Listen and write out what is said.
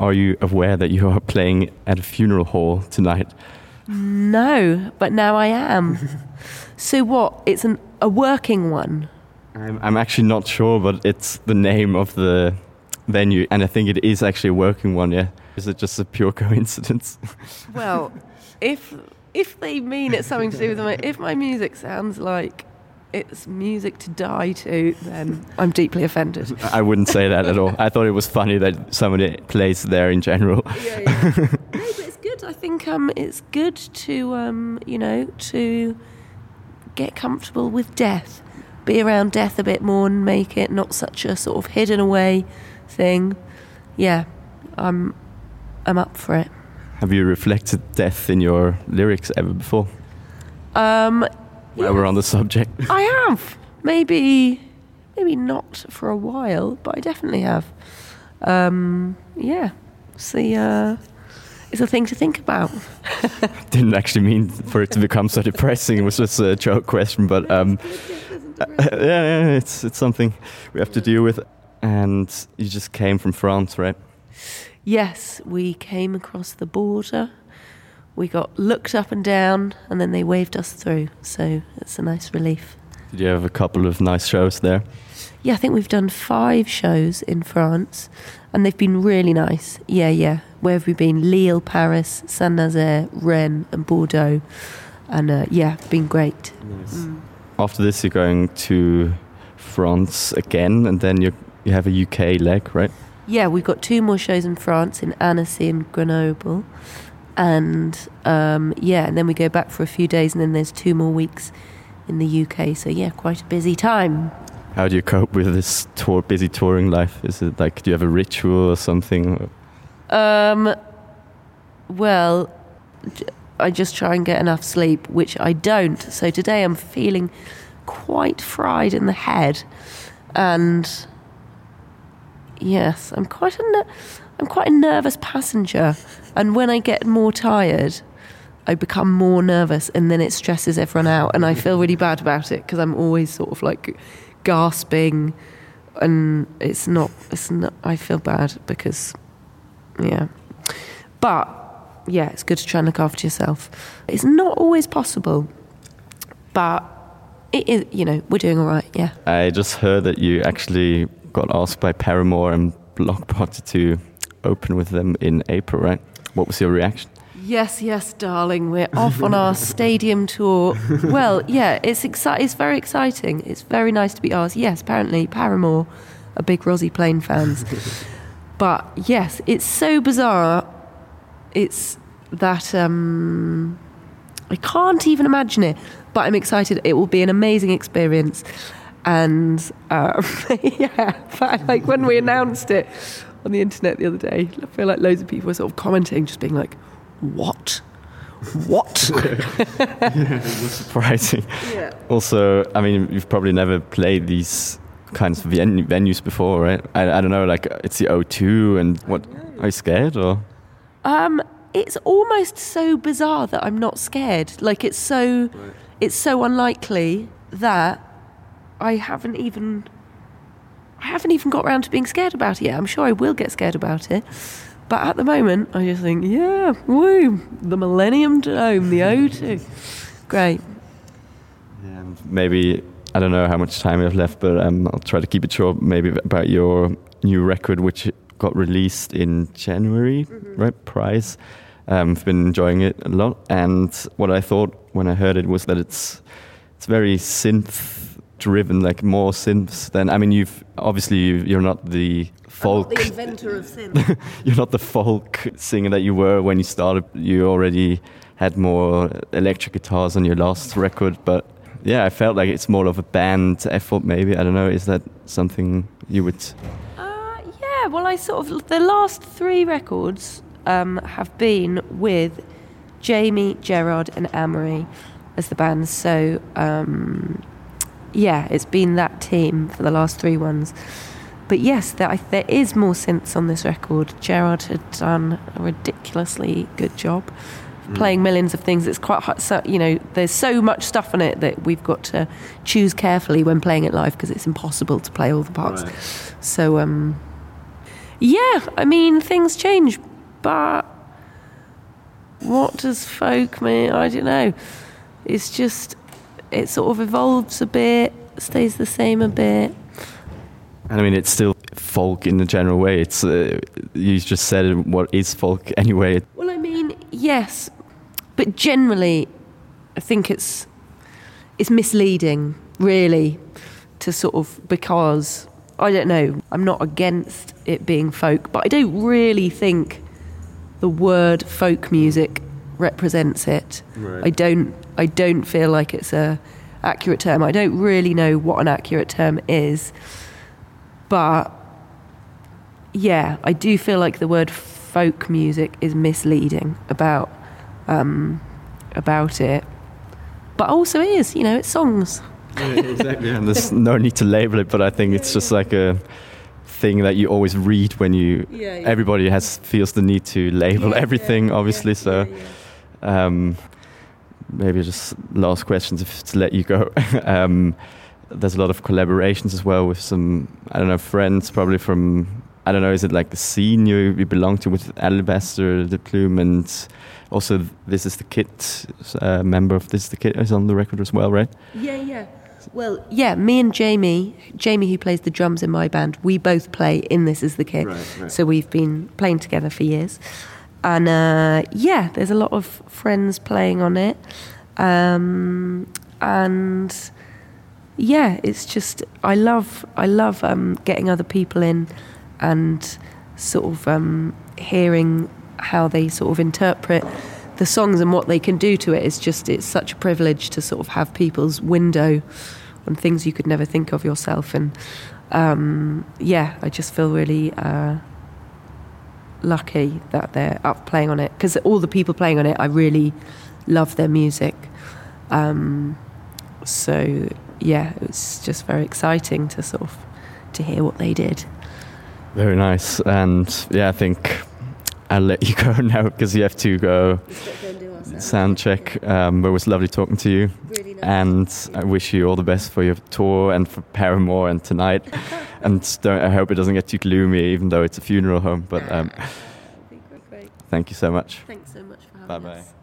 Are you aware that you are playing at a funeral hall tonight? No, but now I am. so what? It's an, a working one. I'm, I'm actually not sure, but it's the name of the venue, and I think it is actually a working one. Yeah, is it just a pure coincidence? Well, if if they mean it's something to do with my, if my music sounds like it's music to die to, then I'm deeply offended. I wouldn't say that at all. I thought it was funny that somebody plays there in general. Yeah, yeah. no, but it's good. I think um, it's good to um, you know to get comfortable with death, be around death a bit more, and make it not such a sort of hidden away thing. Yeah, I'm I'm up for it. Have you reflected death in your lyrics ever before? Um, While we're on the subject. I have. Maybe, maybe not for a while, but I definitely have. Um, yeah, see, uh, it's a thing to think about. Didn't actually mean for it to become so depressing. It was just a joke question, but um, yeah, yeah, it's it's something we have to deal with. And you just came from France, right? Yes, we came across the border. We got looked up and down, and then they waved us through. So it's a nice relief. Did you have a couple of nice shows there? Yeah, I think we've done five shows in France, and they've been really nice. Yeah, yeah. Where have we been? Lille, Paris, Saint Nazaire, Rennes, and Bordeaux. And uh, yeah, been great. Nice. After this, you're going to France again, and then you you have a UK leg, right? Yeah, we've got two more shows in France, in Annecy and Grenoble. And um, yeah, and then we go back for a few days, and then there's two more weeks in the UK. So yeah, quite a busy time. How do you cope with this tour, busy touring life? Is it like, do you have a ritual or something? Um, well, I just try and get enough sleep, which I don't. So today I'm feeling quite fried in the head, and yes, I'm quite a I'm quite a nervous passenger, and when I get more tired. I become more nervous and then it stresses everyone out and I feel really bad about it because I'm always sort of like gasping and it's not it's not I feel bad because yeah. But yeah, it's good to try and look after yourself. It's not always possible, but it is. You know, we're doing all right. Yeah. I just heard that you actually got asked by Paramore and Blockbuster to open with them in April, right? What was your reaction? Yes, yes, darling. We're off on our stadium tour. Well, yeah, it's exci- It's very exciting. It's very nice to be asked. Yes, apparently Paramore are big Rozi Plain fans. but yes, it's so bizarre. It's that um, I can't even imagine it. But I'm excited. It will be an amazing experience. And um, yeah, but like when we announced it on the internet the other day, I feel like loads of people were sort of commenting, just being like, "What? What?" yeah, Surprising. yeah. Also, I mean, you've probably never played these kinds of ven- venues before, right? I, I don't know, like it's the O2 and what, are you scared or? Um, it's almost so bizarre that I'm not scared. Like it's so, it's so unlikely that I haven't even, I haven't even got around to being scared about it yet. I'm sure I will get scared about it, but at the moment I just think, yeah, woo, the Millennium Dome, the O2, great. Maybe, I don't know how much time we have left, but um, I'll try to keep it short. Maybe about your new record, which got released in January, right? Prize. Um, I've been enjoying it a lot. And what I thought when I heard it was that it's it's very synth driven, like more synths than. I mean, you've obviously you- you're not the folk. the inventor of synth. you're not the folk singer that you were when you started. You already had more electric guitars on your last record, but yeah, I felt like it's more of a band effort. Maybe I don't know. Is that something you would? Uh, yeah, well, I sort of the last three records um, have been with Jamie, Gerard, and Amory as the band. So um, yeah, it's been that team for the last three ones. But yes, there, I, there is more synths on this record. Gerard had done a ridiculously good job playing millions of things. It's quite hard, so, you know, there's so much stuff on it that we've got to choose carefully when playing it live because it's impossible to play all the parts. So um, Yeah, I mean things change, but what does folk mean? I don't know. It's just it sort of evolves a bit, stays the same a bit. And I mean, it's still folk in a general way. It's uh, you just said what is folk anyway. Well, I mean, yes, but generally, I think it's it's misleading, really, to sort of because I don't know. I'm not against it being folk, but I don't really think the word folk music represents it. Right. I don't. I don't feel like it's a accurate term. I don't really know what an accurate term is, but yeah, I do feel like the word folk music is misleading about um, about it. But also it is, you know, it's songs. Yeah, exactly. and there's no need to label it, but I think it's just like a thing that you always read when you. Yeah, Everybody has feels the need to label Yeah, everything, yeah, obviously. yeah, so. Um, maybe just last questions if, to let you go. um, there's a lot of collaborations as well with some I don't know friends probably from I don't know is it like the scene you, you belong to with Alabaster dePlume, and also this is the Kit uh, member of this is the Kit is on the record as well, right? Yeah, yeah. Well, yeah, me and Jamie, Jamie who plays the drums in my band, we both play in This Is the Kit. Right, right. So we've been playing together for years. And uh, yeah, there's a lot of friends playing on it. Um, and yeah, it's just I love I love um, getting other people in and sort of um, hearing how they sort of interpret the songs and what they can do to it. It's just it's such a privilege to sort of have people's window on things you could never think of yourself. And um, yeah, I just feel really. Uh, lucky that they're up playing on it because all the people playing on it, I really love their music. Um, so yeah, it was just very exciting to sort of to hear what they did. Very nice, and yeah, I think I'll let you go now because you have to go sound check. Um, but it was lovely talking to you. Really and I wish you all the best for your tour and for Paramore and tonight. and I hope it doesn't get too gloomy, even though it's a funeral home. But um, thank you so much. Thanks so much for having Bye bye. us.